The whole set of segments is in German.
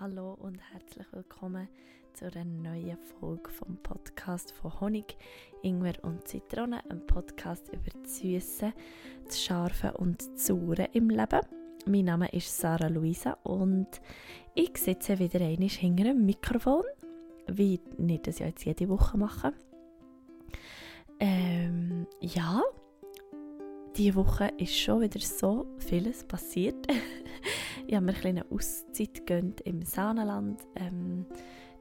Hallo und herzlich willkommen zu einer neuen Folge vom Podcast von Honig, Ingwer und Zitrone, einem Podcast über das Süße, das Scharfe und das Saure im Leben. Mein Name ist Sarah Luisa und ich sitze wieder einmal hinter einem Mikrofon, wie ich das ja jetzt jede Woche mache. Ähm, ja, diese Woche ist schon wieder so vieles passiert. ich habe mir eine Auszeit gegönnt im Saanenland. Ähm,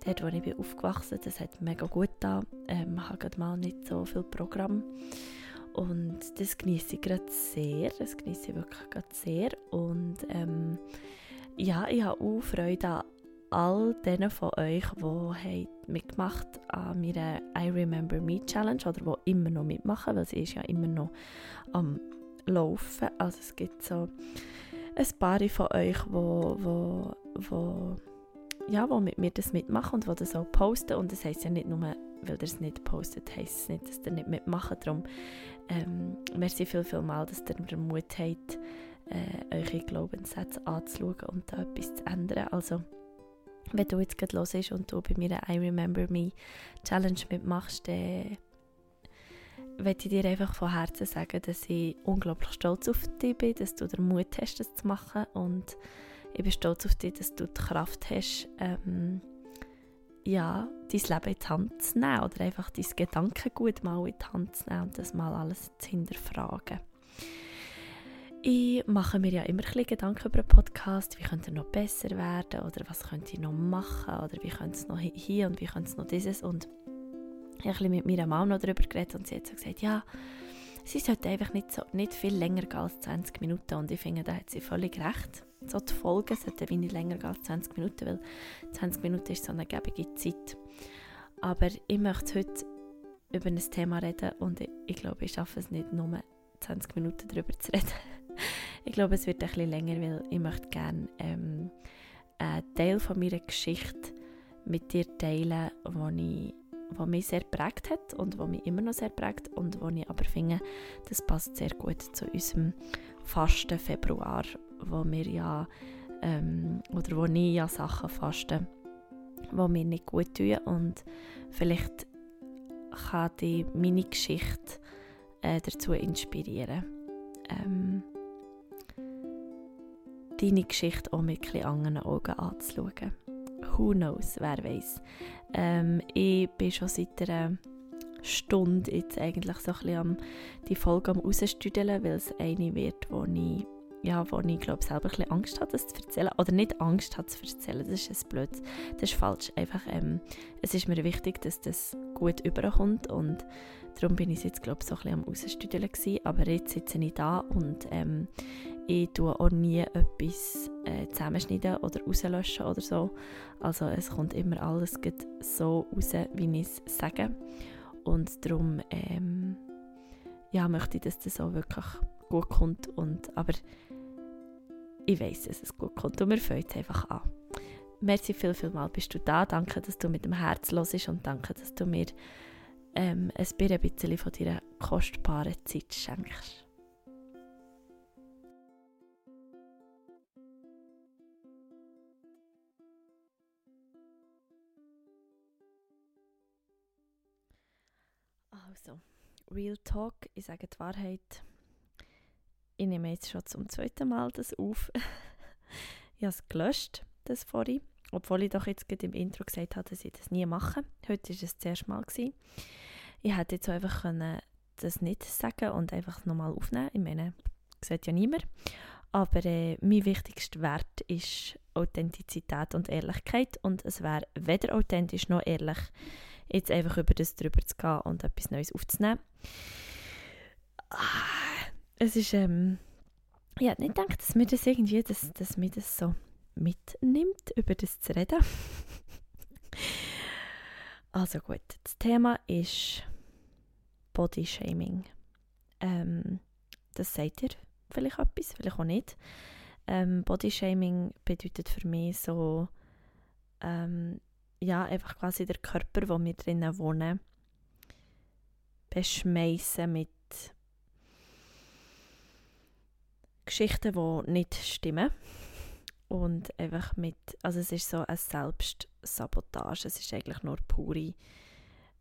dort, wo ich bin aufgewachsen bin, das hat mega gut da. Ähm, ich habe mal nicht so viel Programm. Und das genieße ich gerade sehr. Das genieße ich wirklich gerade sehr. Und ähm, ja, ich habe auch Freude an all denen von euch, die mitgemacht an meiner I Remember Me Challenge oder die immer noch mitmachen, weil sie ist ja immer noch am Laufen. Also es gibt so ein paar von euch, wo, wo, wo, ja, wo mit mir das mitmachen und wo das auch posten. Und das heisst ja nicht nur, weil ihr es nicht postet, heisst es nicht, dass ihr nicht mitmacht. Darum ähm, merci viel, viel mal, dass ihr den Mut habt, äh, eure Glaubenssätze anzuschauen und da etwas zu ändern. Also wenn du jetzt gerade los und du bei mir eine I Remember Me Challenge mitmachst, dann möchte ich dir einfach von Herzen sagen, dass ich unglaublich stolz auf dich bin, dass du den Mut hast, das zu machen. Und ich bin stolz auf dich, dass du die Kraft hast, ähm, ja, dein Leben in die Hand zu nehmen oder einfach dein Gedankengut mal in die Hand zu nehmen und das mal alles zu hinterfragen. Ich mache mir ja immer ein Gedanken über einen Podcast, wie könnte er noch besser werden? Oder was könnte ich noch machen? Oder wie könnte es noch hier und wie könnte es noch dieses? Und ich habe mit meiner Mama noch darüber geredet und sie hat so gesagt, ja, sie sollte einfach nicht, so, nicht viel länger gehen als 20 Minuten und ich finde, da hat sie völlig recht. So die Folgen sollten nicht länger gehen als 20 Minuten, weil 20 Minuten ist so eine gebige Zeit. Aber ich möchte heute über ein Thema reden und ich, ich glaube, ich schaffe es nicht, nur 20 Minuten darüber zu reden. ich glaube, es wird bisschen länger, weil ich möchte gerne ähm, einen Teil von meiner Geschichte mit dir teilen, wo ich wo mich sehr prägt hat und wo mich immer noch sehr prägt und wo ich aber finde, das passt sehr gut zu unserem Fasten Februar, wo wir ja ähm, oder wo ich ja Sachen fasten, wo mir nicht gut tun und vielleicht kann die meine Geschichte äh, dazu inspirieren. Ähm, deine Geschichte auch mit etwas anderen Augen anzuschauen. Who knows, wer weiß. Ähm, ich bin schon seit einer Stunde jetzt eigentlich so ein bisschen am, die Folge am rausstüdeln, weil es eine wird, wo ich, ja, wo ich glaube selber ein bisschen Angst habe, das zu erzählen. Oder nicht Angst habe, zu erzählen, das ist ein blöd. Das ist falsch. Einfach, ähm, es ist mir wichtig, dass das gut überkommt und darum bin ich jetzt glaube so ein bisschen am rausstüdeln gewesen. Aber jetzt sitze ich da und ähm, ich tue auch nie etwas äh, zusammenschneiden oder rauslöschen oder so. Also es kommt immer alles so raus, wie ich es sage. Und darum ähm, ja, möchte ich, dass das auch wirklich gut kommt. Und, aber ich weiß, dass es gut kommt und wir fangen jetzt einfach an. Merci viel, viel mal bist du da. Danke, dass du mit dem Herz los und danke, dass du mir ähm, ein bisschen von deiner kostbaren Zeit schenkst. Also, Real Talk, ich sage die Wahrheit. Ich nehme jetzt schon zum zweiten Mal das auf. ich habe es gelöscht, das vorhin. Obwohl ich doch jetzt gerade im Intro gesagt habe, dass ich das nie mache. Heute war es das erste Mal. Gewesen. Ich hätte jetzt einfach können das nicht sagen und einfach nochmal aufnehmen. Ich meine, das sieht ja niemand. Aber äh, mein wichtigster Wert ist Authentizität und Ehrlichkeit. Und es wäre weder authentisch noch ehrlich, jetzt einfach über das drüber zu gehen und etwas Neues aufzunehmen. Ah, es ist, ähm, ich hätte nicht gedacht, dass mir das irgendwie, dass, dass mir das so mitnimmt, über das zu reden. also gut, das Thema ist Body Shaming. Ähm, das sagt ihr vielleicht etwas, vielleicht auch nicht. Ähm, Body Shaming bedeutet für mich so, ähm, ja, einfach quasi der Körper, wo wir drinnen wohnen, beschmeißen mit Geschichten, die nicht stimmen. und einfach mit, also es ist so eine Selbstsabotage, es ist eigentlich nur pure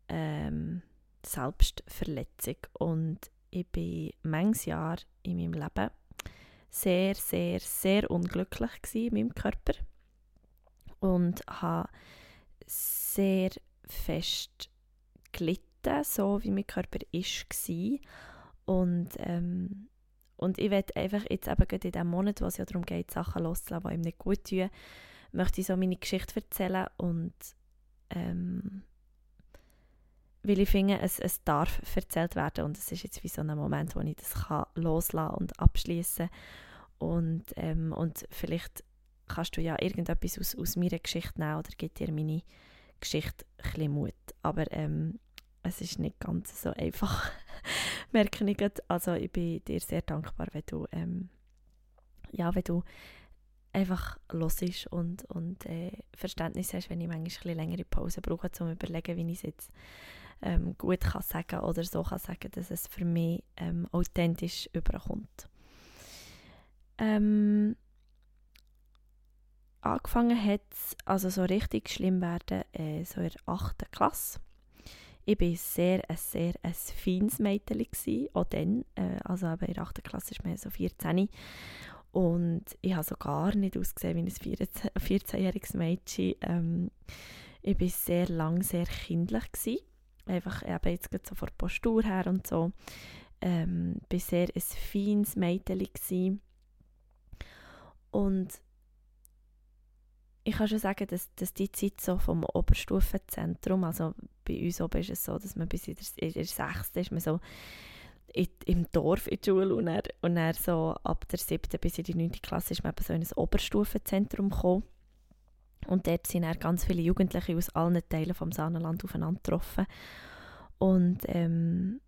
ähm, Selbstverletzung. Und ich bin manches Jahr in meinem Leben sehr, sehr, sehr unglücklich in meinem Körper. Und habe sehr fest gelitten, so wie mein Körper ist war. Und, ähm, und ich werde einfach jetzt eben in diesem Monat, wo es ja darum geht, Sachen loszulassen, die ihm nicht gut tun, möchte ich so meine Geschichte erzählen und ähm, weil ich finde, es, es darf erzählt werden und es ist jetzt wie so ein Moment, wo ich das kann loslassen und abschließen und, ähm, und vielleicht kannst du ja irgendetwas aus, aus meiner Geschichte nehmen oder gibt dir meine Geschichte ein Mut. Aber ähm, es ist nicht ganz so einfach, merke ich gerade. Also ich bin dir sehr dankbar, wenn du, ähm, ja, wenn du einfach los und, und äh, Verständnis hast, wenn ich manchmal ein längere Pause brauche, um zu überlegen, wie ich es jetzt ähm, gut kann sagen oder so kann sagen, dass es für mich ähm, authentisch überkommt. Ähm, angefangen hat also so richtig schlimm werden, äh, so in der 8. Klasse. Ich war sehr, ein sehr ein feines Mädchen, auch dann, äh, also eben in der 8. Klasse ist man so 14. Und ich habe so gar nicht ausgesehen wie ein 14-jähriges Mädchen. Ähm, ich war sehr lang sehr kindlich. Gewesen. Einfach eben jetzt so von der Postur her und so. Ähm, war sehr ein feines Mädchen. Gewesen. Und ich kann schon sagen, dass, dass die Zeit so vom Oberstufenzentrum, also bei uns oben ist es so, dass man bis in der, in der 6. ist man so in, im Dorf in der Schule und dann, und dann so ab der 7. bis in die 9. Klasse ist man so in ein Oberstufenzentrum gekommen. Und dort sind dann ganz viele Jugendliche aus allen Teilen vom Saanenland aufeinander getroffen. Und, ähm,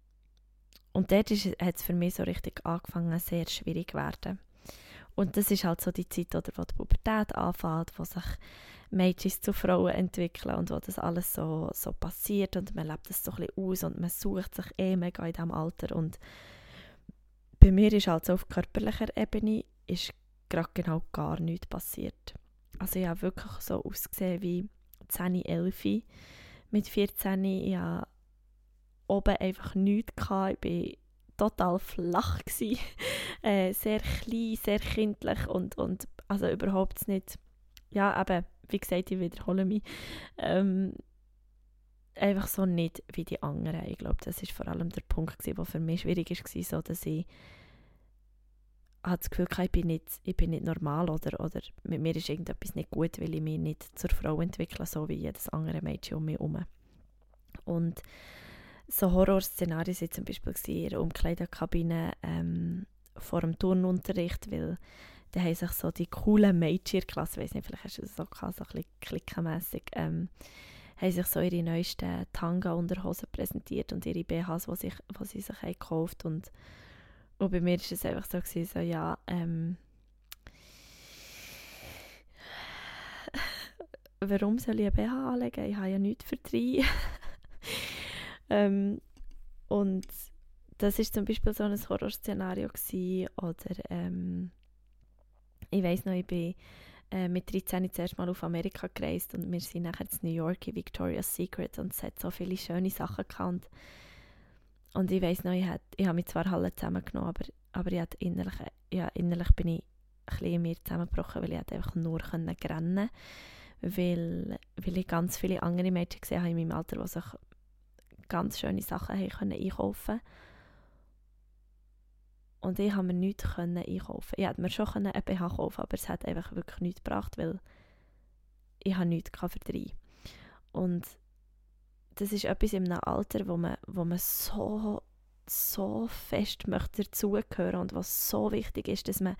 und dort hat es für mich so richtig angefangen, sehr schwierig zu werden. Und das ist halt so die Zeit, oder, wo die Pubertät anfängt, wo sich Mädchen zu Frauen entwickeln und wo das alles so, so passiert und man lebt das so ein bisschen aus und man sucht sich eh mega in diesem Alter und bei mir ist halt so auf körperlicher Ebene ist gerade genau gar nichts passiert. Also ich habe wirklich so ausgesehen wie 10, 11 mit 14. Ich hatte oben einfach nichts. Gehabt. Ich total flach äh, sehr klein, sehr kindlich und, und also überhaupt nicht, ja eben, wie gesagt, ich wiederhole mich, ähm, einfach so nicht wie die anderen. Ich glaube, das ist vor allem der Punkt, der für mich schwierig war, so dass ich hatte das Gefühl, ich bin, nicht, ich bin nicht normal oder, oder mit mir ist irgendetwas nicht gut, weil ich mich nicht zur Frau entwickle, so wie jedes andere Mädchen um mich herum. Und so Horrorszenarien waren zum Beispiel in der Umkleidekabine ähm, vor dem Turnunterricht, weil da haben sich so die coolen Mädchen in Klasse, weiß nicht, vielleicht hast du das so gehabt, so ein bisschen klickenmässig, ähm, haben sich so ihre neuesten Tanga-Unterhosen präsentiert und ihre BHs, die, sich, sie sich haben gekauft und, und bei mir war es einfach so, gewesen, so ja, ähm, warum soll ich ein BH anlegen? Ich habe ja nichts für drei. Ähm, und das ist zum Beispiel so ein Horrorszenario. Oder ähm, ich weiß noch, ich bin äh, mit 13 zuerst mal auf Amerika gereist und wir sind nachher in New York in Victoria's Secret und es hat so viele schöne Sachen gehabt. Und ich weiß noch, ich, ich habe mich zwar alle zusammengenommen, aber, aber ich innerlich, ja, innerlich bin ich ein bisschen in mir zusammengebrochen, weil ich einfach nur rennen konnte. Weil, weil ich ganz viele andere Mädchen gesehen habe in meinem Alter, die sich ganz schöne Sachen haben können einkaufen Und ich konnte mir nichts können einkaufen. Ich hätte mir schon einen BH kaufen aber es hat einfach wirklich nichts gebracht, weil ich habe nichts für drei. Und das ist etwas in einem Alter, wo man, wo man so, so fest möchte dazugehören und was so wichtig ist, dass man,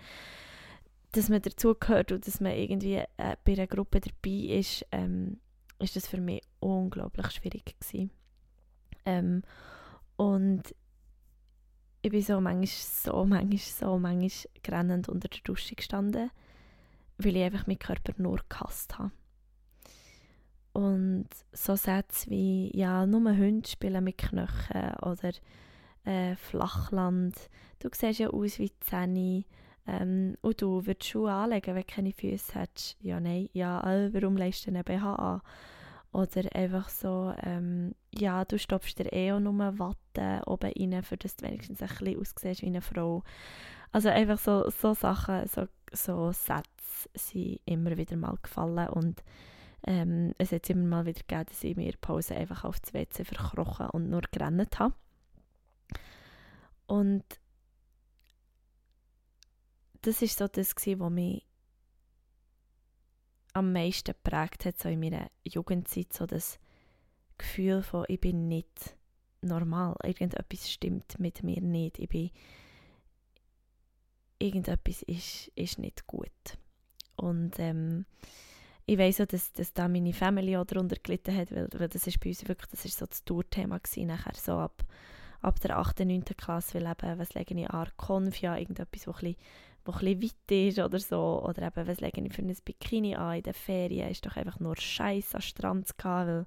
dass man dazugehört und dass man irgendwie äh, bei einer Gruppe dabei ist, ähm, ist das für mich unglaublich schwierig gewesen. Ähm, und ich bin so manchmal, so manchmal, so manchmal grennend unter der Dusche gestanden, weil ich einfach meinen Körper nur gehasst habe. Und so Sätze wie, ja, nur Hunde spielen mit Knochen oder äh, Flachland, du siehst ja aus wie Zähne, Ähm, und du würdest Schuhe anlegen, wenn du keine Füße hättest. Ja, nein, ja, äh, warum legst du einen BH an? Oder einfach so, ähm, ja, du stopfst dir eh auch nur Watte oben rein, für das du wenigstens ein bisschen aussiehst wie eine Frau. Also einfach so, so Sachen, so, so Sätze sind immer wieder mal gefallen und ähm, es hat immer mal wieder gegeben, dass ich mir Pause einfach auf das WC verkrochen und nur gerannt habe. Und das war so das, was mich am meisten geprägt hat, so in meiner Jugendzeit, so das Gefühl von, ich bin nicht normal, irgendetwas stimmt mit mir nicht, ich bin, irgendetwas ist, ist nicht gut. Und ähm, ich weiß auch, dass, dass da meine Familie auch darunter gelitten hat, weil, weil das ist bei uns wirklich, das ist so das Tourthema gewesen, nachher so ab, ab der 8., 9. Klasse, weil eben, was lege ich an, Konf, ja, irgendetwas, wo ein bisschen, wo ein weit ist oder so, oder eben, was lege ich für ein Bikini an in den Ferien, ist doch einfach nur Scheiß am Strand zu gehen, weil,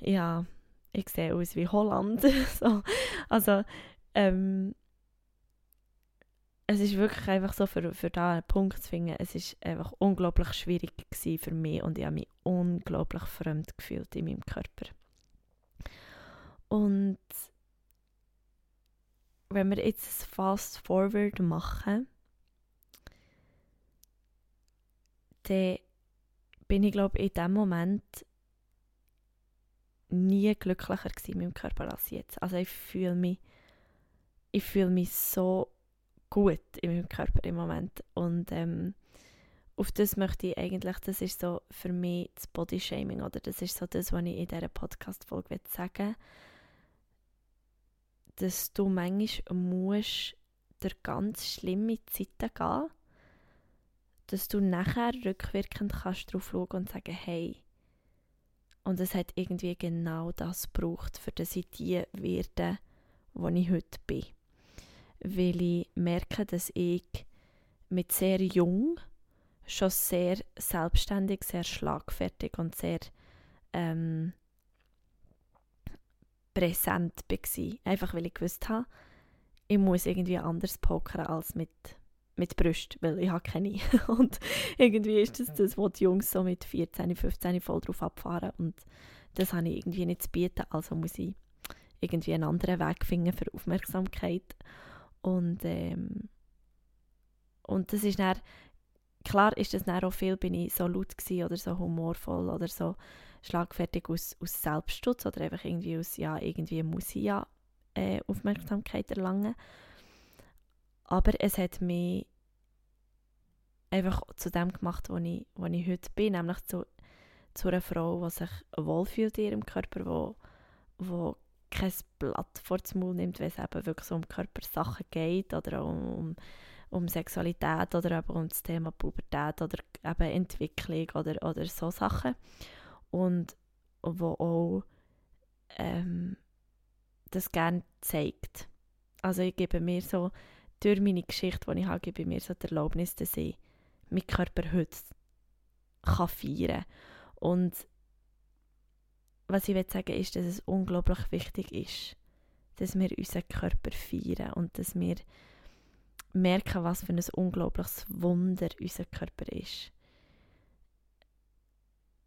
ja, ich sehe aus wie Holland, so, also, ähm, es ist wirklich einfach so, für, für da einen Punkt zu finden, es ist einfach unglaublich schwierig für mich und ich habe mich unglaublich fremd gefühlt in meinem Körper. Und wenn wir jetzt ein Fast Forward machen, dann bin ich glaube in dem Moment nie glücklicher in meinem Körper als jetzt. Also ich fühle mich, ich fühle mich so gut in meinem Körper im Moment. Und ähm, auf das möchte ich eigentlich, das ist so für mich das Bodyshaming, oder das ist so das, was ich in dieser Podcast-Folge sagen dass du manchmal musst durch ganz schlimme Zeiten gehen, dass du nachher rückwirkend kannst drauf schauen und sagen, hey, und es hat irgendwie genau das gebraucht, für das ich die werde, wo ich heute bin. Weil ich merke, dass ich mit sehr jung schon sehr selbstständig, sehr schlagfertig und sehr ähm, präsent war. Einfach weil ich gewusst habe, ich muss irgendwie anders pokern als mit, mit Brust, weil ich habe keine. und irgendwie ist das das, was die Jungs so mit 14, 15 voll drauf abfahren und das habe ich irgendwie nicht zu bieten, also muss ich irgendwie einen anderen Weg finden für Aufmerksamkeit. Und, ähm, und das ist dann, klar ist das dann auch viel, bin ich so laut oder so humorvoll oder so schlagfertig aus, aus Selbstschutz oder einfach irgendwie aus, ja, irgendwie muss ich ja äh, Aufmerksamkeit erlangen. Aber es hat mich einfach zu dem gemacht, wo ich, wo ich heute bin, nämlich zu, zu einer Frau, die sich wohlfühlt in ihrem Körper, wo, wo kein Blatt vor den Mund nimmt, wenn es eben wirklich um Körpersachen geht oder um, um, um Sexualität oder eben um das Thema Pubertät oder eben Entwicklung oder, oder so Sachen. Und wo auch ähm, das gerne zeigt. Also ich gebe mir so, durch meine Geschichte, die ich habe, gebe mir so die Erlaubnis, dass ich meinen Körper heute kann feiern kann. Und was ich sagen ist, dass es unglaublich wichtig ist, dass wir unseren Körper feiern und dass wir merken, was für ein unglaubliches Wunder unser Körper ist.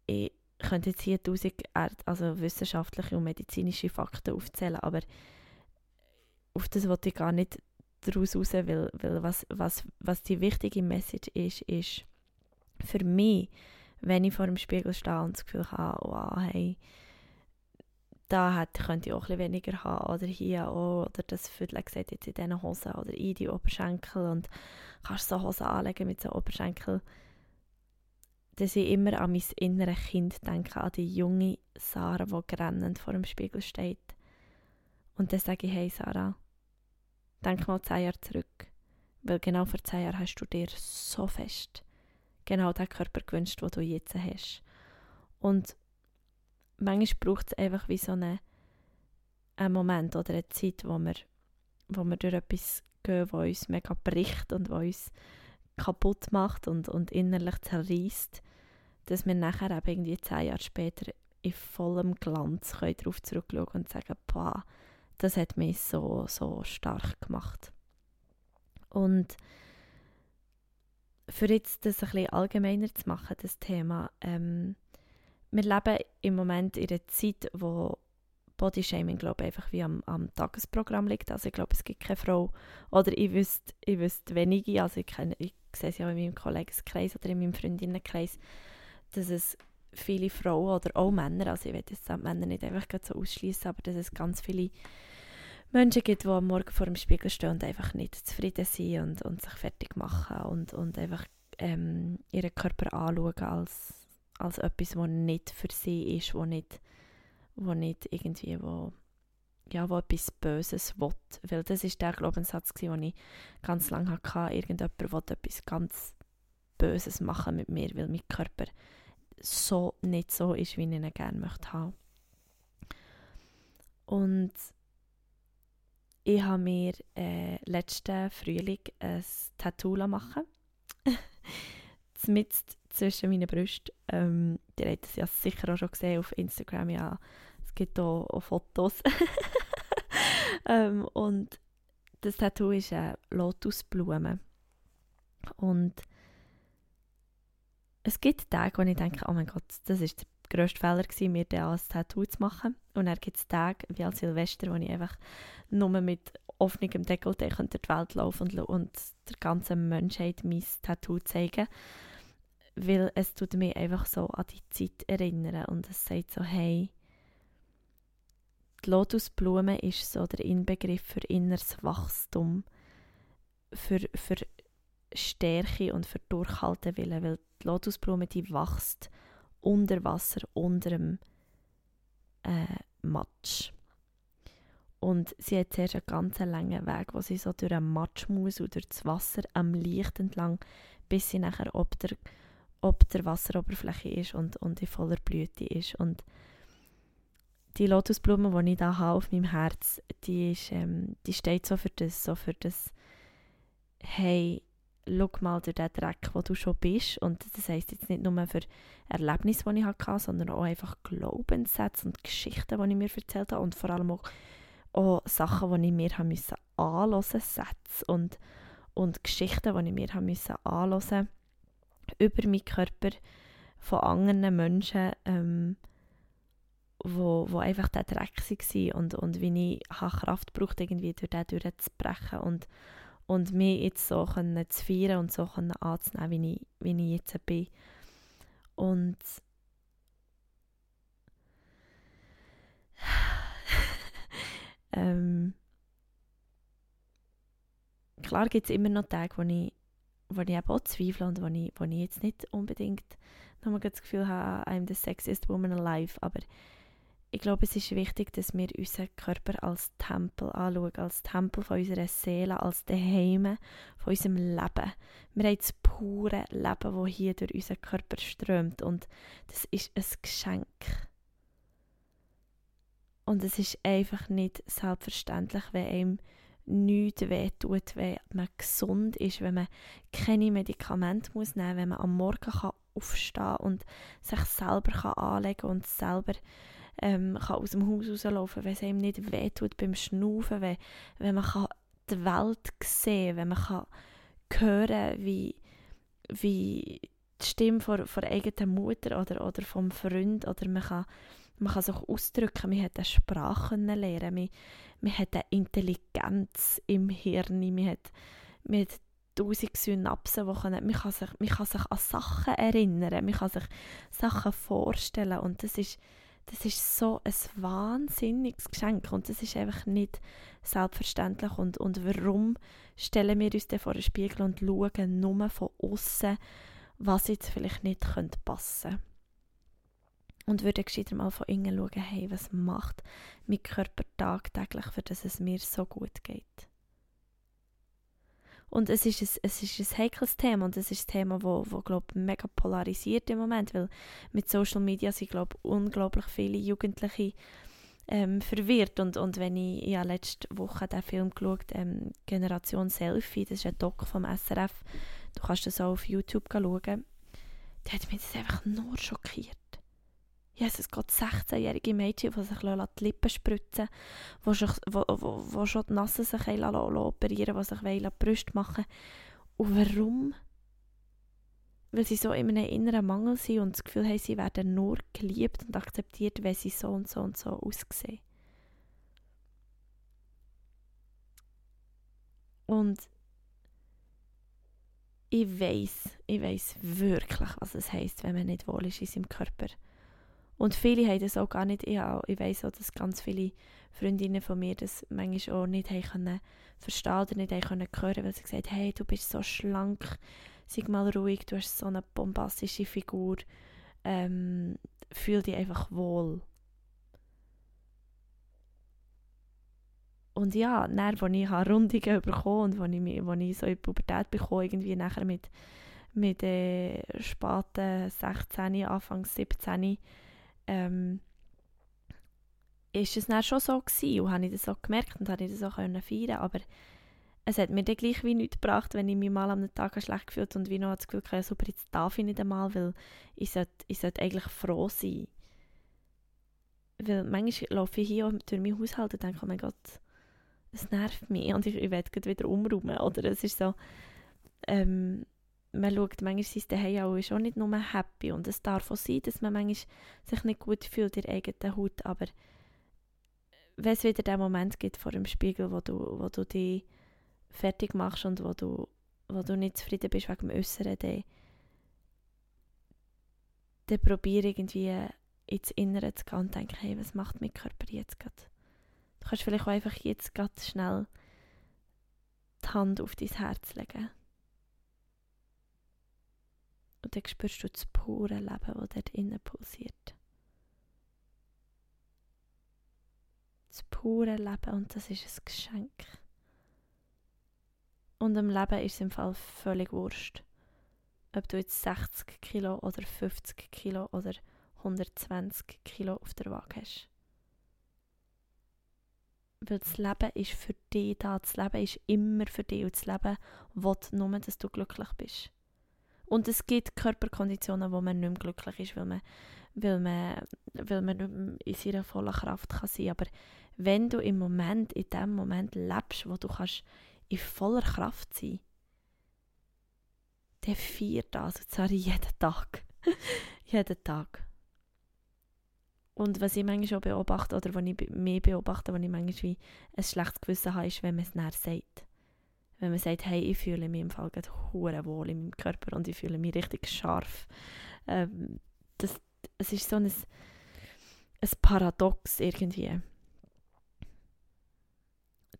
Ich könnte jetzt hier tausend also wissenschaftliche und medizinische Fakten aufzählen, aber auf das wollte ich gar nicht daraus raus, weil, weil was, was, was die wichtige Message ist, ist für mich, wenn ich vor dem Spiegel stehe und das Gefühl habe, wow, hey, da hat, könnte ich auch ein weniger haben oder hier auch, oder das Viertel sieht jetzt in diesen Hosen oder in die Oberschenkel und kannst so Hosen anlegen mit so Oberschenkel, dass ich immer an mein inneres Kind denke, an die junge Sarah, die grennend vor dem Spiegel steht. Und dann sage ich, hey Sarah, denk mal zehn Jahre zurück, weil genau vor zehn Jahren hast du dir so fest genau den Körper gewünscht, den du jetzt hast. Und manchmal braucht es einfach wie so einen, einen Moment oder eine Zeit, wo wir, wo wir durch etwas gehen, wo uns mega bricht und wo uns kaputt macht und, und innerlich zerreißt, dass wir nachher eben irgendwie zehn Jahre später in vollem Glanz können darauf zurückschauen und sagen, das hat mich so, so stark gemacht. Und für jetzt das ein bisschen allgemeiner zu machen, das Thema, ähm, wir leben im Moment in einer Zeit, wo Bodyshaming, glaube ich, einfach wie am, am, Tagesprogramm liegt. Also ich glaube, es gibt keine Frau, oder ich wüsste, ich wüsste wenige, also ich, kenne, ich sehe es ja in meinem Kollegenkreis oder in meinem Freundinnenkreis, dass es viele Frauen oder auch Männer, also ich will jetzt die Männer nicht einfach so ausschließen, aber dass es ganz viele Menschen gibt, die am Morgen vor dem Spiegel stehen und einfach nicht zufrieden sind und, und sich fertig machen und, und einfach ähm, ihren Körper anschauen als, als etwas, was nicht für sie ist, was nicht, wo nicht irgendwie wo, ja, wo etwas Böses will. Weil das ist der Glaubenssatz, den ich ganz lange hatte. Irgendjemand will etwas ganz Böses machen mit mir, weil mein Körper so nicht so ist, wie ich ihn gerne möchte haben. Und ich habe mir äh, letzten Frühling ein Tattoo machen Zumindest zwischen meinen Brüsten. Ähm, ihr habt es ja sicher auch schon gesehen auf Instagram. Ja, es gibt auch, auch Fotos. ähm, und das Tattoo ist eine Lotusblume. Und es gibt Tage, wo ich denke, oh mein Gott, das ist der grösste Fehler gewesen, mir dann ein Tattoo zu machen. Und dann gibt es Tage, wie als Silvester, wo ich einfach nur mit offenem Dekolleté durch die Welt laufen und, und der ganzen Menschheit mein Tattoo zeigen. Weil es tut mich einfach so an die Zeit erinnern und es sagt so, hey, die Lotusblume ist so der Inbegriff für inneres Wachstum, für, für Stärke und für Durchhaltewillen, weil die Lotusblume, die wächst unter Wasser, unter dem äh, Matsch. Und sie hat zuerst einen ganz langen Weg, wo sie so durch den Matsch muss und durch das Wasser am Licht entlang, bis sie nachher ob der, ob der Wasseroberfläche ist und, und in voller Blüte ist. Und die Lotusblume, die ich da habe auf meinem Herz, die, ist, ähm, die steht so für das, so für das, hey, schau mal durch den Dreck, wo du schon bist. Und das heisst jetzt nicht nur für Erlebnisse, die ich hatte, sondern auch einfach Glaubenssätze und Geschichten, die ich mir erzählt habe. Und vor allem auch, auch Sachen, die ich mir haben müssen anhören Sätze und, und Geschichten, die ich mir haben müssen anhören über meinen Körper von anderen Menschen, ähm, wo, wo einfach der Dreck war und, und wie ich Kraft braucht irgendwie durch den durchzubrechen und und mich jetzt so können zu feiern und so können anzunehmen, wie ich, wie ich jetzt bin. Und ähm, klar gibt es immer noch Tage, wo ich, wo ich eben auch zweifle und wo ich, wo ich jetzt nicht unbedingt nochmal das Gefühl habe, I'm the sexiest woman alive, aber ich glaube, es ist wichtig, dass wir unseren Körper als Tempel anschauen, als Tempel von unserer Seele, als Heime von unserem Leben. Wir haben das pure Leben, das hier durch unseren Körper strömt und das ist ein Geschenk. Und es ist einfach nicht selbstverständlich, wenn einem nichts wehtut, wenn man gesund ist, wenn man keine Medikamente muss nehmen muss, wenn man am Morgen kann aufstehen kann und sich selber kann anlegen kann und selber ähm, kann aus dem Haus rauslaufen, wenn es einem nicht wehtut beim Schnaufen, wenn, wenn man kann die Welt sehen wenn man kann hören wie, wie die Stimme von der eigenen Mutter oder, oder vom Freund oder man kann, man kann sich ausdrücken, man hat eine Sprache lernen, man, man hat eine Intelligenz im Hirn, man hat, man hat tausend Synapsen, wo können, man, kann sich, man kann sich an Sachen erinnern, man kann sich Sachen vorstellen und das ist das ist so ein wahnsinniges Geschenk und das ist einfach nicht selbstverständlich. Und, und warum stellen wir uns dann vor den Spiegel und schauen nur von außen, was jetzt vielleicht nicht passen könnte? Und würde gescheiter mal von innen schauen, hey, was macht mein Körper tagtäglich, für dass es mir so gut geht? Und es ist ein, es ist ein heikles Thema und es ist ein Thema, wo, wo, glaub, mega polarisiert im Moment, weil mit Social Media sind glaub, unglaublich viele Jugendliche ähm, verwirrt. Und, und wenn ich, habe letzte Woche den Film geschaut, ähm, Generation Selfie, das ist ein Doc vom SRF, du kannst das auch auf YouTube schauen, der hat mich das einfach nur schockiert. Jesus Gott, 16-jährige Mädchen, die sich die Lippen spritzen die wo, wo, wo schon die Nassen sich operieren die sich die Brüste machen Und warum? weil sie so in einem inneren Mangel sind und das Gefühl haben, sie werden nur geliebt und akzeptiert, wenn sie so und so und so aussehen. Und ich weiß, ich weiß wirklich, was es heißt, wenn man nicht wohl ist in seinem Körper. Und viele haben das auch gar nicht. Ich, auch, ich weiß auch, dass ganz viele Freundinnen von mir das manchmal auch nicht können verstehen oder nicht haben können hören, weil sie gesagt haben, hey, du bist so schlank, sei mal ruhig, du hast so eine bombastische Figur, ähm, fühl dich einfach wohl. Und ja, dann, als ich Rundungen bekommen und als ich, als ich so in die Pubertät bekomme, irgendwie nachher mit, mit äh, späten 16, Anfang 17, ähm, ist es dann schon so gewesen und habe ich das auch gemerkt und habe ich das auch können feiern aber es hat mir dann gleich wie nichts gebracht, wenn ich mich mal am Tag schlecht gefühlt und wie noch das Gefühl hatte, super, jetzt darf ich nicht einmal, weil ich sollte, ich sollte eigentlich froh sein. Weil manchmal laufe ich hier durch meinen Haushalt und denke, oh mein Gott, es nervt mich und ich, ich will wieder umräumen. Oder es ist so, ähm, man schaut, manchmal sind die auch schon nicht nur happy und es darf auch sein, dass man manchmal sich nicht gut fühlt in der eigenen Haut, aber wenn es wieder den Moment gibt vor dem Spiegel, wo du, wo du dich fertig machst und wo du, wo du nicht zufrieden bist wegen dem Äußeren, dann, dann probiere irgendwie ins Innere zu gehen und denke, hey, was macht mein Körper jetzt gerade? Du kannst vielleicht auch einfach jetzt gerade schnell die Hand auf dein Herz legen. Und dann spürst du das pure Leben, das dort innen pulsiert. Das pure Leben und das ist ein Geschenk. Und im Leben ist es im Fall völlig wurscht, ob du jetzt 60 Kilo oder 50 Kilo oder 120 Kilo auf der Waage hast. Weil das Leben ist für dich da. Das Leben ist immer für dich. Und das Leben will nur, dass du glücklich bist. Und es gibt Körperkonditionen, wo man nicht mehr glücklich ist, weil man, weil man, weil man nicht in seiner vollen Kraft kann sein kann. Aber wenn du im Moment, in dem Moment lebst, wo du kannst in voller Kraft sein dann feier das. Und zwar jeden Tag. jeden Tag. Und was ich manchmal auch beobachte, oder was ich mehr beobachte, was ich manchmal wie ein schlechtes Gewissen habe, ist, wenn man es näher sagt. Wenn man sagt, hey, ich fühle mich im Fall gerade wohl in meinem Körper und ich fühle mich richtig scharf. Ähm, das, es ist so ein, ein Paradox irgendwie.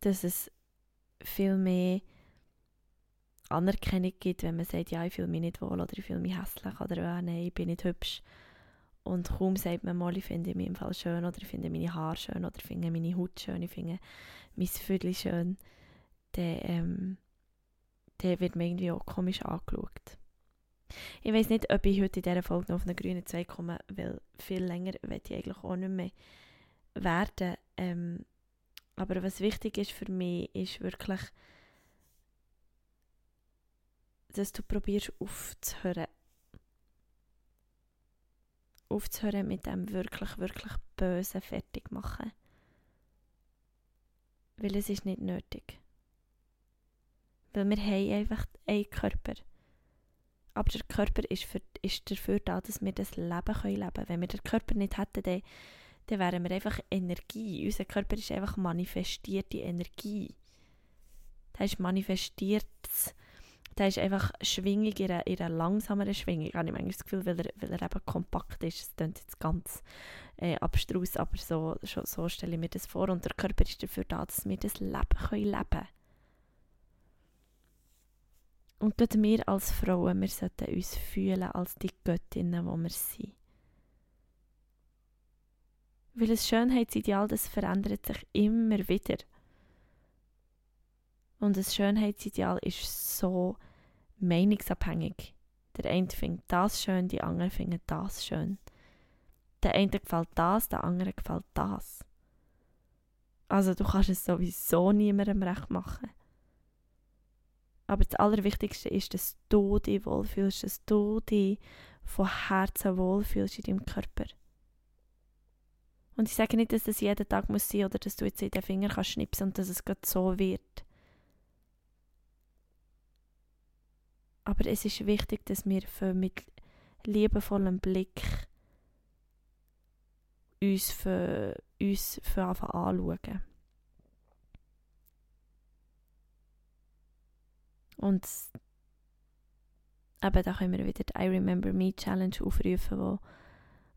Dass es viel mehr Anerkennung gibt, wenn man sagt, ja, ich fühle mich nicht wohl oder ich fühle mich hässlich oder oh, nein, ich bin nicht hübsch. Und kaum sagt man mal, ich finde mich im Fall schön oder ich finde meine Haare schön oder ich finde meine Haut schön, ich finde mein Viertel schön, dann, ähm, dann wird man irgendwie auch komisch angeschaut. Ich weiß nicht, ob ich heute in dieser Folge noch auf einen grünen Zweig komme, weil viel länger werde ich eigentlich auch nicht mehr werden. Ähm, aber was wichtig ist für mich, ist wirklich, dass du probierst aufzuhören aufzuhören mit dem wirklich, wirklich bösen Fertigmachen. Weil es ist nicht nötig. Weil wir haben einfach einen Körper. Aber der Körper ist, für, ist dafür da, dass wir das Leben können leben können. Wenn wir den Körper nicht hätten, dann, dann wären wir einfach Energie. Unser Körper ist einfach manifestierte Energie. Das ist manifestiertes der ist einfach schwingig, in einer, in einer langsameren Schwingung, habe ich manchmal das Gefühl, weil er, weil er eben kompakt ist. Das klingt jetzt ganz äh, abstrus, aber so, so, so stelle ich mir das vor. Und der Körper ist dafür da, dass wir das Leben können leben können. Und gerade wir als Frauen, wir sollten uns fühlen als die Göttinnen, die wir sind. Weil das Schönheitsideal, das verändert sich immer wieder. Und das Schönheitsideal ist so meinungsabhängig. Der eine findet das schön, die andere findet das schön. Der eine gefällt das, der andere gefällt das. Also du kannst es sowieso niemandem recht machen. Aber das Allerwichtigste ist, dass du dich wohlfühlst, dass du dich von Herzen wohlfühlst in deinem Körper. Und ich sage nicht, dass das jeden Tag muss sein oder dass du jetzt in den Finger kannst schnipsen und dass es gerade so wird. Aber es ist wichtig, dass wir für mit liebevollem Blick uns für uns für anschauen. Und eben, da können wir wieder die I Remember Me Challenge aufrufen, wo,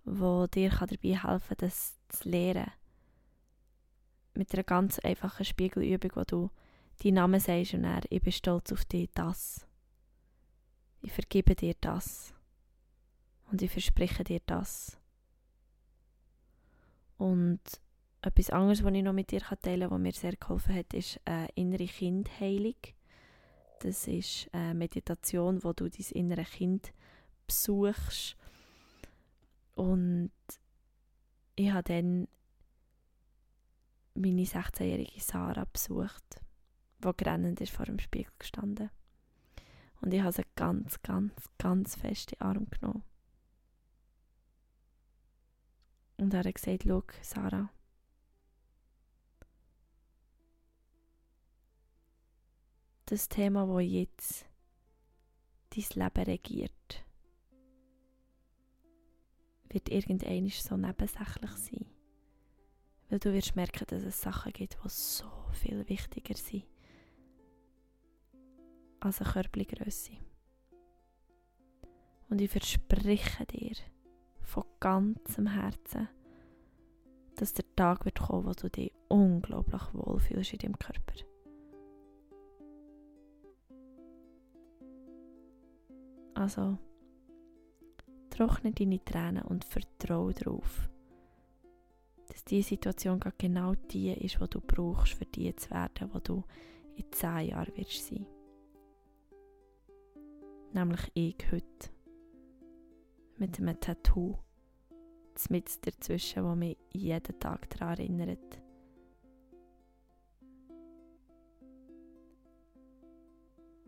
wo dir kann dabei helfen kann, das zu lernen. Mit einer ganz einfachen Spiegelübung, wo du deinen Namen sagst und dann, ich bin stolz auf dich, das. Ich vergebe dir das. Und ich verspreche dir das. Und etwas anderes, was ich noch mit dir teilen kann, was mir sehr geholfen hat, ist eine innere Kindheilung. Das ist eine Meditation, wo du dein innere Kind besuchst. Und ich habe dann meine 16-jährige Sarah besucht, die grennend ist vor dem Spiegel gestanden. Und ich habe sie ganz, ganz, ganz fest in den Arm genommen. Und er hat gesagt, schau, Sarah, das Thema, das jetzt dein Leben regiert, wird irgendwann so nebensächlich sein. Weil du wirst merken, dass es Sachen gibt, die so viel wichtiger sind als eine Körpergröße. Und ich verspreche dir von ganzem Herzen, dass der Tag wird kommen, wo du dich unglaublich wohlfühlst in deinem Körper. Also, trockne deine Tränen und vertraue darauf, dass diese Situation genau die ist, die du brauchst, für die zu werden, wo du in zehn Jahren wirst sein. Nämlich ich heute. Mit einem Tattoo. Mit dazwischen, das mich jeden Tag daran erinnert.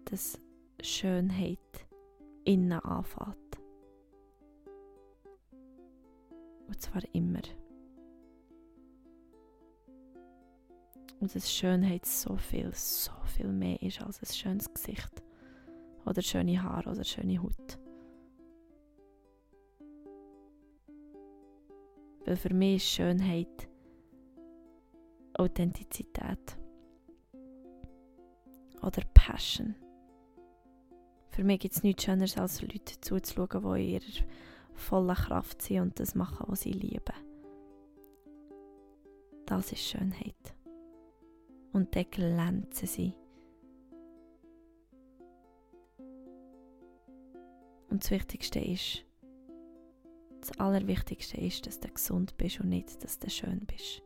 Dass Schönheit innen anfängt. Und zwar immer. Und dass Schönheit so viel, so viel mehr ist als ein schönes Gesicht. Oder schöne Haare oder schöne Haut. Weil für mich ist Schönheit Authentizität. Oder Passion. Für mich gibt es nichts Schöneres, als Leute zuzuschauen, die in ihrer vollen Kraft sind und das machen, was sie lieben. Das ist Schönheit. Und dann glänzen sie. Und das Wichtigste ist, das Allerwichtigste ist, dass du gesund bist und nicht, dass du schön bist.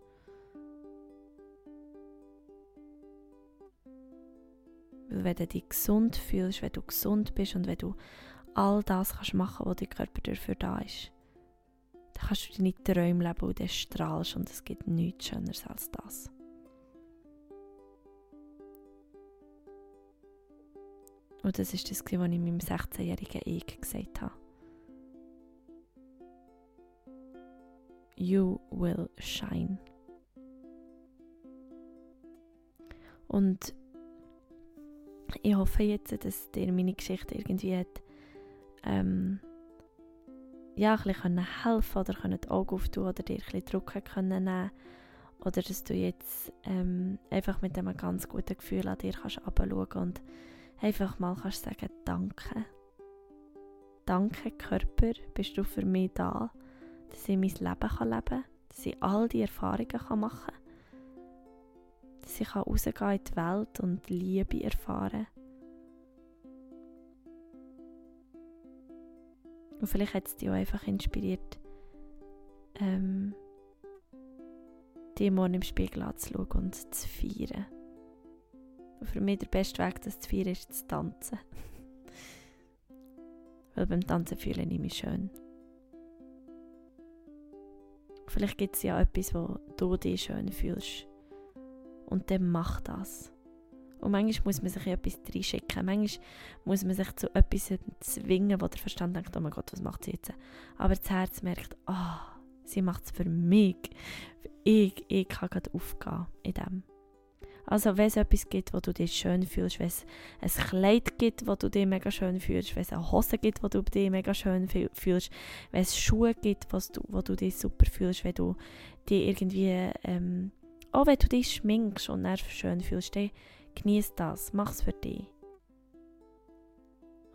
Wenn du dich gesund fühlst, wenn du gesund bist und wenn du all das kannst machen, was dein Körper dafür da ist, dann kannst du deine Träume leben und dann strahlst und es gibt nichts Schöneres als das. Und das ist das, was ich meinem 16-jährigen Ich gesagt habe. You will shine. Und ich hoffe jetzt, dass dir meine Geschichte irgendwie hat, ähm, ja, ein bisschen helfen oder können die Augen auftun oder dir ein bisschen Druck können nehmen oder dass du jetzt ähm, einfach mit einem ganz guten Gefühl an dir kannst und einfach mal kannst sagen, danke. Danke Körper, bist du für mich da, dass ich mein Leben kann leben kann, dass ich all die Erfahrungen kann machen kann, dass ich rausgehen in die Welt und Liebe erfahren Und vielleicht hat es dich auch einfach inspiriert, ähm, die morgen im Spiegel anzuschauen und zu feiern. Und für mich der beste Weg, das zu feiern, ist zu tanzen. Weil beim Tanzen fühle ich mich schön. Vielleicht gibt es ja etwas, wo du dich schön fühlst. Und dann mach das. Und manchmal muss man sich etwas reinschicken. Manchmal muss man sich zu etwas zwingen, wo der Verstand denkt, oh mein Gott, was macht sie jetzt? Aber das Herz merkt, ah, oh, sie macht es für mich. Ich, ich kann gerade aufgehen in dem. Also wenn es etwas gibt, wo du dich schön fühlst, wenn es ein Kleid gibt, wo du dich mega schön fühlst, wenn es eine Hose gibt, wo du dich mega schön fühlst, wenn es Schuhe gibt, wo du, wo du dich super fühlst, wenn du dich irgendwie, ähm, auch wenn du dich schminkst und dann schön fühlst, dann genieß das, mach es für dich.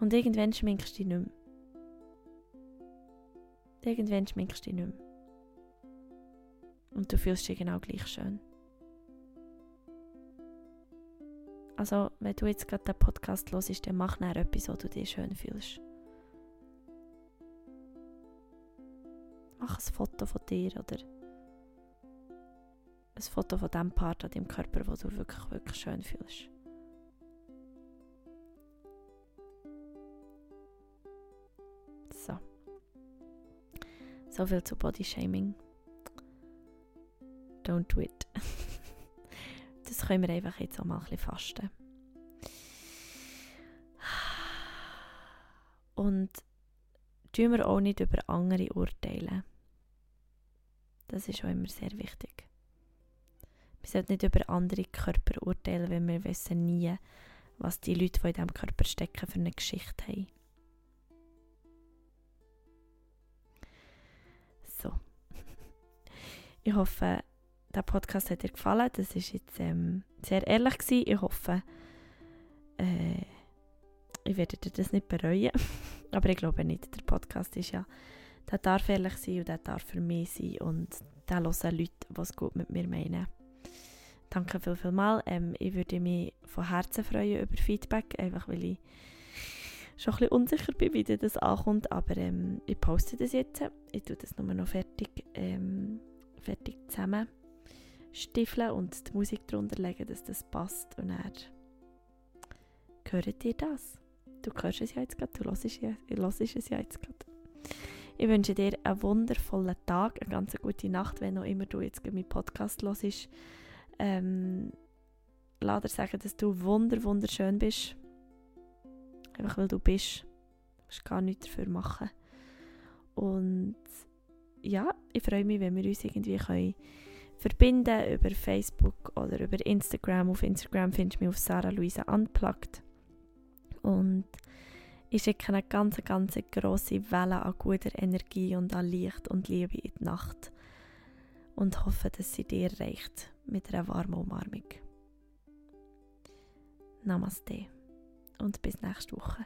Und irgendwann schminkst du dich nicht mehr. Irgendwann schminkst du dich nicht mehr. Und du fühlst dich genau gleich schön. Also, wenn du jetzt gerade den Podcast hörst, dann mach nachher etwas, wo du dich schön fühlst. Mach ein Foto von dir oder ein Foto von dem Part an deinem Körper, wo du wirklich, wirklich schön fühlst. So. So viel zu Body Shaming. Don't do it. das können wir einfach jetzt auch mal ein bisschen fasten. Und tun wir auch nicht über andere urteilen. Das ist auch immer sehr wichtig. Wir sollten nicht über andere Körper urteilen, weil wir wissen nie, was die Leute, die in diesem Körper stecken, für eine Geschichte haben. So. Ich hoffe, der Podcast hat dir gefallen. Das war jetzt ähm, sehr ehrlich gewesen. Ich hoffe, äh, ich werde dir das nicht bereuen. Aber ich glaube nicht. Der Podcast ist ja, der darf ehrlich sein und der darf für mich sein und da hören Leute, es gut mit mir meinen. Danke viel, viel mal. Ähm, ich würde mich von Herzen freuen über Feedback, einfach weil ich schon ein bisschen unsicher bin, wie das ankommt. Aber ähm, ich poste das jetzt. Ich tue das nur noch fertig, ähm, fertig zusammen stiffeln und die Musik darunter legen, dass das passt. Und dann hört ihr das. Du hörst es ja jetzt gerade, du hörst es ja, es ja jetzt gerade. Ich wünsche dir einen wundervollen Tag, eine ganz gute Nacht, wenn auch immer du jetzt meinen Podcast hörst. Ähm, lass dir sagen, dass du wunder wunderschön bist. Einfach weil du bist. Du musst gar nichts dafür machen. Und ja, ich freue mich, wenn wir uns irgendwie können verbinden über Facebook oder über Instagram. Auf Instagram findest du mich auf Sarah Luisa Unplugged. Und ich schicke eine ganz, ganz grosse Welle an guter Energie und an Licht und Liebe in die Nacht. Und hoffe, dass sie dir reicht mit einer warmen Umarmung. Namaste und bis nächste Woche.